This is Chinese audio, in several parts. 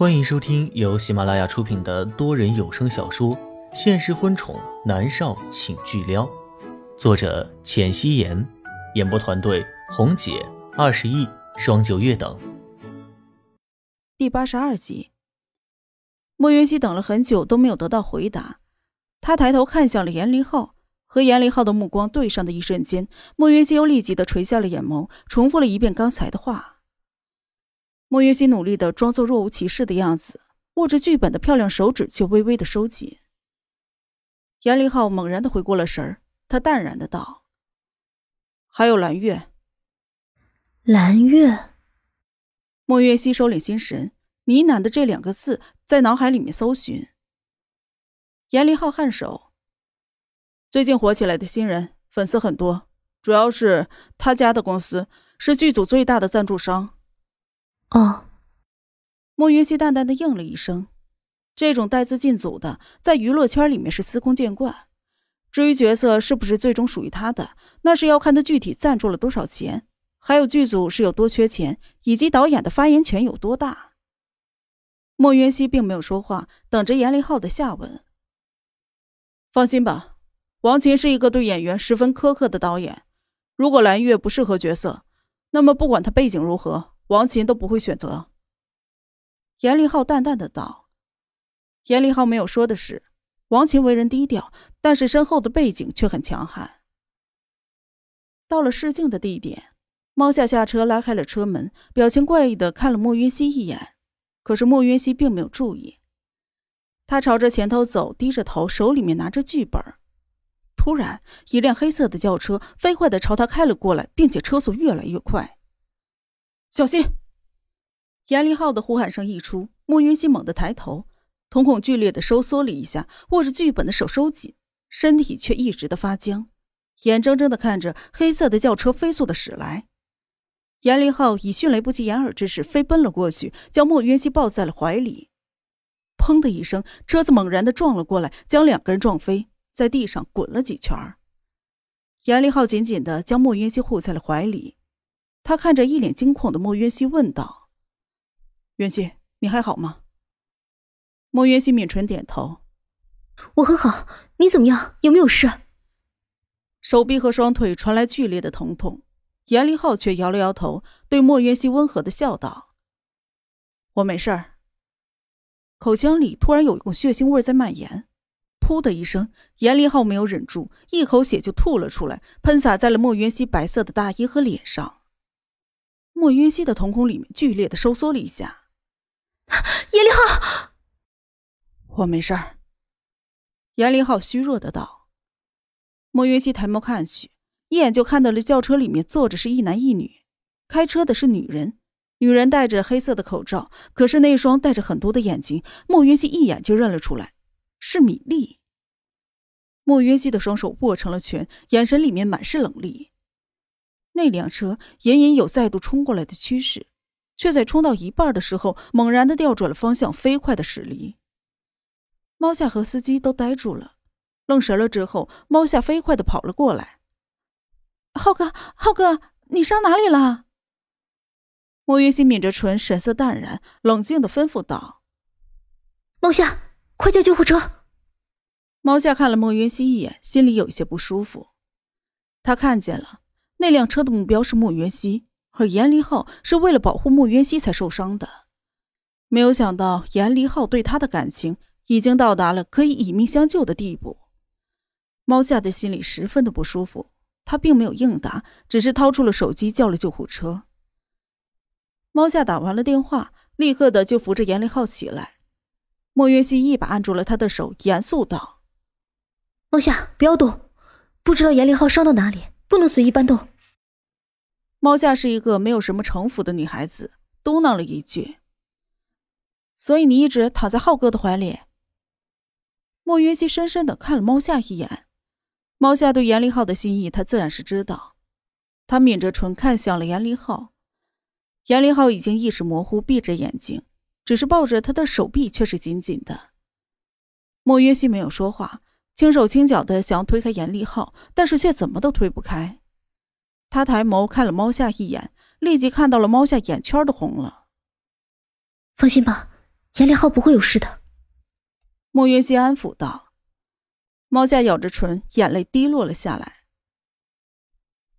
欢迎收听由喜马拉雅出品的多人有声小说《现实婚宠男少请巨撩》，作者：浅汐颜，演播团队：红姐、二十亿、双九月等。第八十二集，莫云熙等了很久都没有得到回答，他抬头看向了严凌浩，和严凌浩的目光对上的一瞬间，莫云熙又立即的垂下了眼眸，重复了一遍刚才的话。莫云熙努力的装作若无其事的样子，握着剧本的漂亮手指却微微的收紧。严凌浩猛然的回过了神儿，他淡然的道：“还有蓝月。”蓝月。莫云熙收敛心神，呢喃的这两个字在脑海里面搜寻。严凌浩颔首：“最近火起来的新人，粉丝很多，主要是他家的公司是剧组最大的赞助商。”哦，莫云熙淡淡的应了一声。这种带资进组的，在娱乐圈里面是司空见惯。至于角色是不是最终属于他的，那是要看他具体赞助了多少钱，还有剧组是有多缺钱，以及导演的发言权有多大。莫云熙并没有说话，等着严凌浩的下文。放心吧，王琴是一个对演员十分苛刻的导演。如果蓝月不适合角色，那么不管他背景如何。王琴都不会选择。严立浩淡淡的道：“严立浩没有说的是，王琴为人低调，但是身后的背景却很强悍。”到了试镜的地点，猫夏下车拉开了车门，表情怪异的看了莫云熙一眼。可是莫云熙并没有注意，他朝着前头走，低着头，手里面拿着剧本。突然，一辆黑色的轿车飞快的朝他开了过来，并且车速越来越快。小心！严凌浩的呼喊声一出，莫云熙猛地抬头，瞳孔剧烈的收缩了一下，握着剧本的手收紧，身体却一直的发僵，眼睁睁的看着黑色的轿车飞速的驶来。严凌浩以迅雷不及掩耳之势飞奔了过去，将莫云熙抱在了怀里。砰的一声，车子猛然的撞了过来，将两个人撞飞，在地上滚了几圈。严凌浩紧紧的将莫云熙护在了怀里。他看着一脸惊恐的莫渊熙，问道：“渊熙，你还好吗？”莫渊熙抿唇点头：“我很好，你怎么样？有没有事？”手臂和双腿传来剧烈的疼痛，严凌浩却摇了摇头，对莫渊熙温和的笑道：“我没事儿。”口腔里突然有一股血腥味在蔓延，噗的一声，严凌浩没有忍住，一口血就吐了出来，喷洒在了莫渊熙白色的大衣和脸上。莫云熙的瞳孔里面剧烈的收缩了一下。严凌浩，我没事儿。严凌浩虚弱的道。莫云熙抬眸看去，一眼就看到了轿车里面坐着是一男一女，开车的是女人，女人戴着黑色的口罩，可是那双带着很多的眼睛，莫云熙一眼就认了出来，是米粒。莫云熙的双手握成了拳，眼神里面满是冷厉。那辆车隐隐有再度冲过来的趋势，却在冲到一半的时候，猛然的调转了方向，飞快的驶离。猫夏和司机都呆住了，愣神了之后，猫夏飞快的跑了过来：“浩哥，浩哥，你伤哪里了？”莫云熙抿着唇，神色淡然，冷静的吩咐道：“猫夏，快叫救护车！”猫夏看了莫云熙一眼，心里有一些不舒服，他看见了。那辆车的目标是莫元熙，而严离浩是为了保护莫元熙才受伤的。没有想到严离浩对他的感情已经到达了可以以命相救的地步。猫夏的心里十分的不舒服，他并没有应答，只是掏出了手机叫了救护车。猫夏打完了电话，立刻的就扶着严离浩起来。莫元熙一把按住了他的手，严肃道：“猫夏，不要动，不知道严离浩伤到哪里。”不能随意搬动。猫夏是一个没有什么城府的女孩子，嘟囔了一句：“所以你一直躺在浩哥的怀里。”莫云熙深深的看了猫夏一眼。猫夏对严立浩的心意，他自然是知道。他抿着唇看向了严立浩。严立浩已经意识模糊，闭着眼睛，只是抱着他的手臂却是紧紧的。莫云熙没有说话。轻手轻脚的想要推开严立浩，但是却怎么都推不开。他抬眸看了猫夏一眼，立即看到了猫夏眼圈都红了。放心吧，严立浩不会有事的。莫云熙安抚道。猫夏咬着唇，眼泪滴落了下来。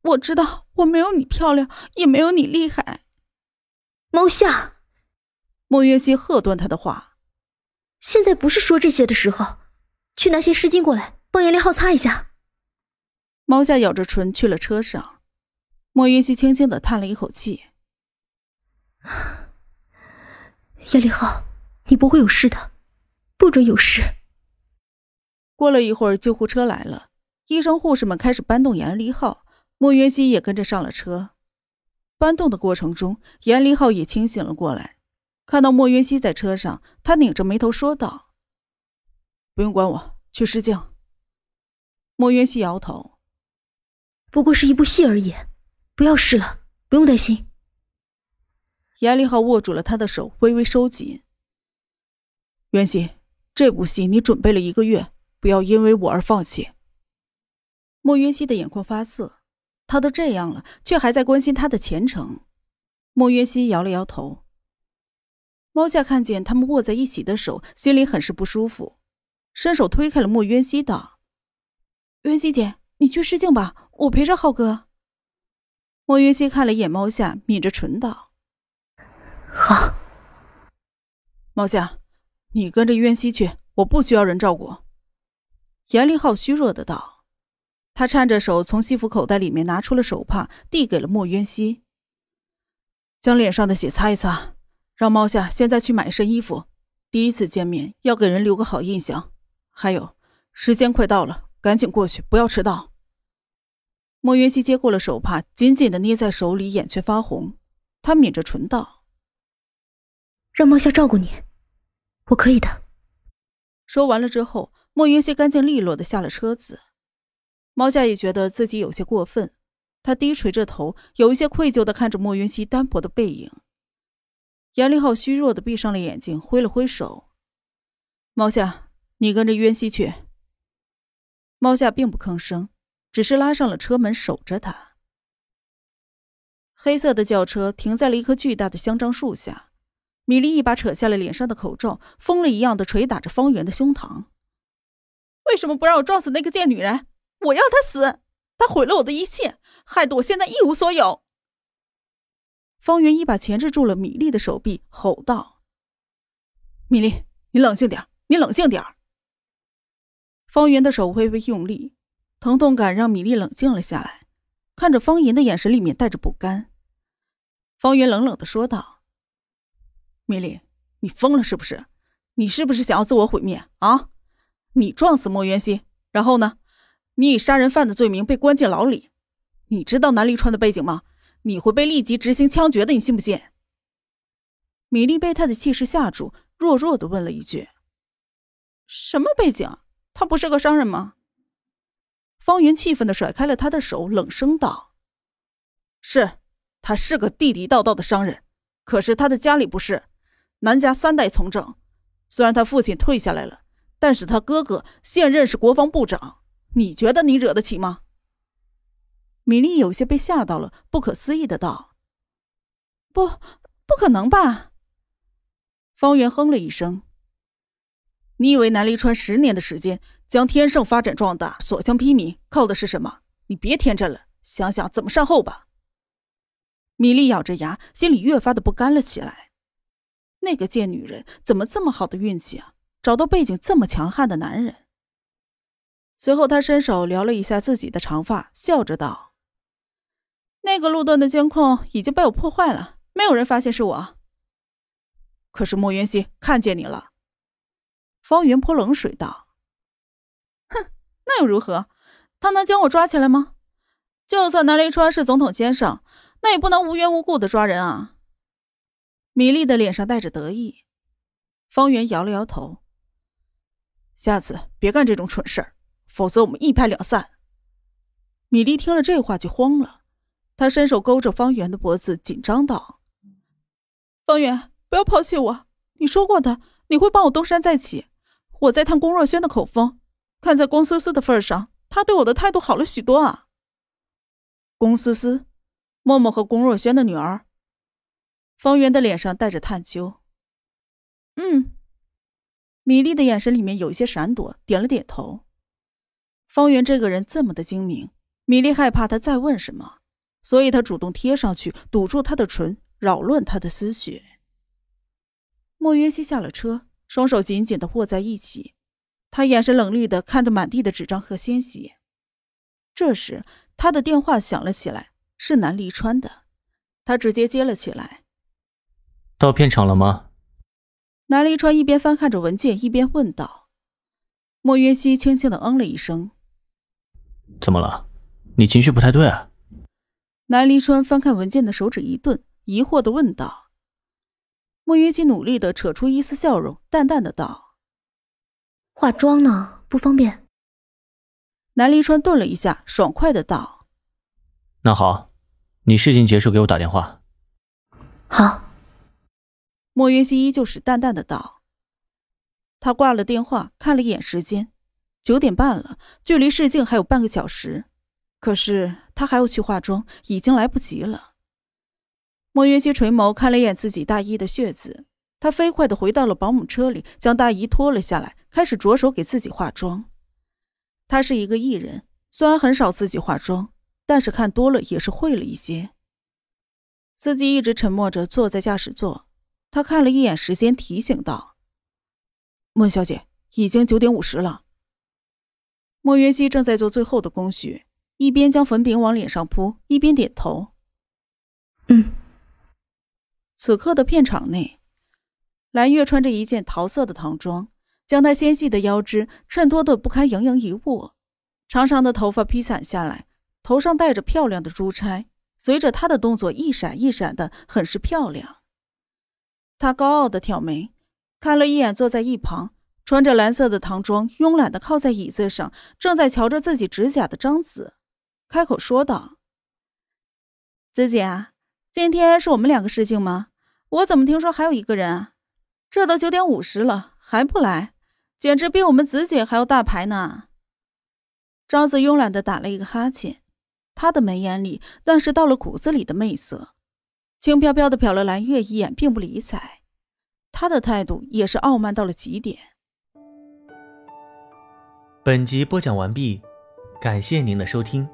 我知道我没有你漂亮，也没有你厉害。猫夏，莫云熙喝断他的话。现在不是说这些的时候，去拿些湿巾过来，帮严立浩擦一下。猫夏咬着唇去了车上。莫云溪轻轻的叹了一口气。严立浩，你不会有事的，不准有事。过了一会儿，救护车来了，医生护士们开始搬动严立浩，莫云溪也跟着上了车。搬动的过程中，严立浩也清醒了过来，看到莫云溪在车上，他拧着眉头说道：“不用管我，去试镜。”莫云溪摇头：“不过是一部戏而已，不要试了，不用担心。”严立浩握住了他的手，微微收紧。袁熙，这部戏你准备了一个月，不要因为我而放弃。莫云熙的眼眶发涩，他都这样了，却还在关心他的前程。莫云熙摇了摇头。猫夏看见他们握在一起的手，心里很是不舒服，伸手推开了莫渊熙，道：“渊熙姐，你去试镜吧，我陪着浩哥。”莫云溪看了一眼猫夏，抿着唇道。好，猫夏，你跟着渊熙去，我不需要人照顾。严立浩虚弱的道，他颤着手从西服口袋里面拿出了手帕，递给了莫渊熙，将脸上的血擦一擦，让猫夏现在去买一身衣服。第一次见面要给人留个好印象。还有，时间快到了，赶紧过去，不要迟到。莫云熙接过了手帕，紧紧的捏在手里，眼却发红。他抿着唇道。让猫夏照顾你，我可以的。说完了之后，莫云熙干净利落的下了车子。猫夏也觉得自己有些过分，他低垂着头，有一些愧疚的看着莫云熙单薄的背影。严立浩虚弱的闭上了眼睛，挥了挥手：“猫夏，你跟着渊熙去。”猫夏并不吭声，只是拉上了车门，守着他。黑色的轿车停在了一棵巨大的香樟树下。米莉一把扯下了脸上的口罩，疯了一样的捶打着方圆的胸膛。为什么不让我撞死那个贱女人？我要她死！她毁了我的一切，害得我现在一无所有。方圆一把钳制住了米莉的手臂，吼道：“米莉，你冷静点你冷静点方圆的手微微用力，疼痛感让米莉冷静了下来，看着方言的眼神里面带着不甘。方圆冷冷的说道。米莉，你疯了是不是？你是不是想要自我毁灭啊？你撞死莫元熙，然后呢？你以杀人犯的罪名被关进牢里。你知道南离川的背景吗？你会被立即执行枪决的，你信不信？米粒被他的气势吓住，弱弱的问了一句：“什么背景？他不是个商人吗？”方圆气愤的甩开了他的手，冷声道：“是，他是个地地道道的商人，可是他的家里不是。”南家三代从政，虽然他父亲退下来了，但是他哥哥现任是国防部长。你觉得你惹得起吗？米莉有些被吓到了，不可思议的道：“不，不可能吧？”方圆哼了一声：“你以为南离川十年的时间将天盛发展壮大，所向披靡，靠的是什么？你别天真了，想想怎么善后吧。”米莉咬着牙，心里越发的不甘了起来。那个贱女人怎么这么好的运气啊？找到背景这么强悍的男人。随后，他伸手撩了一下自己的长发，笑着道：“那个路段的监控已经被我破坏了，没有人发现是我。可是莫云熙看见你了。”方圆泼冷水道：“哼，那又如何？他能将我抓起来吗？就算南离川是总统先生，那也不能无缘无故的抓人啊。”米莉的脸上带着得意，方圆摇了摇头。下次别干这种蠢事儿，否则我们一拍两散。米莉听了这话就慌了，她伸手勾着方圆的脖子，紧张道：“方圆，不要抛弃我！你说过的，你会帮我东山再起。我在探龚若轩的口风，看在龚思思的份上，他对我的态度好了许多啊。”龚思思，默默和龚若轩的女儿。方圆的脸上带着探究。嗯。米粒的眼神里面有一些闪躲，点了点头。方圆这个人这么的精明，米粒害怕他再问什么，所以他主动贴上去，堵住他的唇，扰乱他的思绪。莫约西下了车，双手紧紧的握在一起，他眼神冷厉的看着满地的纸张和鲜血。这时，他的电话响了起来，是南离川的，他直接接了起来：“到片场了吗？”南离川一边翻看着文件，一边问道：“莫云熙轻轻的嗯了一声。怎么了？你情绪不太对啊？”南离川翻看文件的手指一顿，疑惑的问道。莫云熙努力的扯出一丝笑容，淡淡的道：“化妆呢，不方便。”南离川顿了一下，爽快的道：“那好，你事情结束给我打电话。”好。莫云熙依旧是淡淡的道。他挂了电话，看了一眼时间，九点半了，距离试镜还有半个小时。可是他还要去化妆，已经来不及了。莫云熙垂眸看了一眼自己大衣的血渍，他飞快的回到了保姆车里，将大衣脱了下来，开始着手给自己化妆。他是一个艺人，虽然很少自己化妆，但是看多了也是会了一些。司机一直沉默着坐在驾驶座。他看了一眼时间，提醒道：“莫小姐，已经九点五十了。”莫云熙正在做最后的工序，一边将粉饼往脸上扑，一边点头：“嗯。”此刻的片场内，蓝月穿着一件桃色的唐装，将她纤细的腰肢衬托的不堪盈盈一握，长长的头发披散下来，头上戴着漂亮的珠钗，随着她的动作一闪一闪的，很是漂亮。他高傲的挑眉，看了一眼坐在一旁穿着蓝色的唐装、慵懒的靠在椅子上，正在瞧着自己指甲的张子，开口说道：“子姐，今天是我们两个事情吗？我怎么听说还有一个人啊？这都九点五十了还不来，简直比我们子姐还要大牌呢。”张子慵懒的打了一个哈欠，他的眉眼里但是到了骨子里的媚色。轻飘飘的瞟了蓝月一眼，并不理睬。他的态度也是傲慢到了极点。本集播讲完毕，感谢您的收听。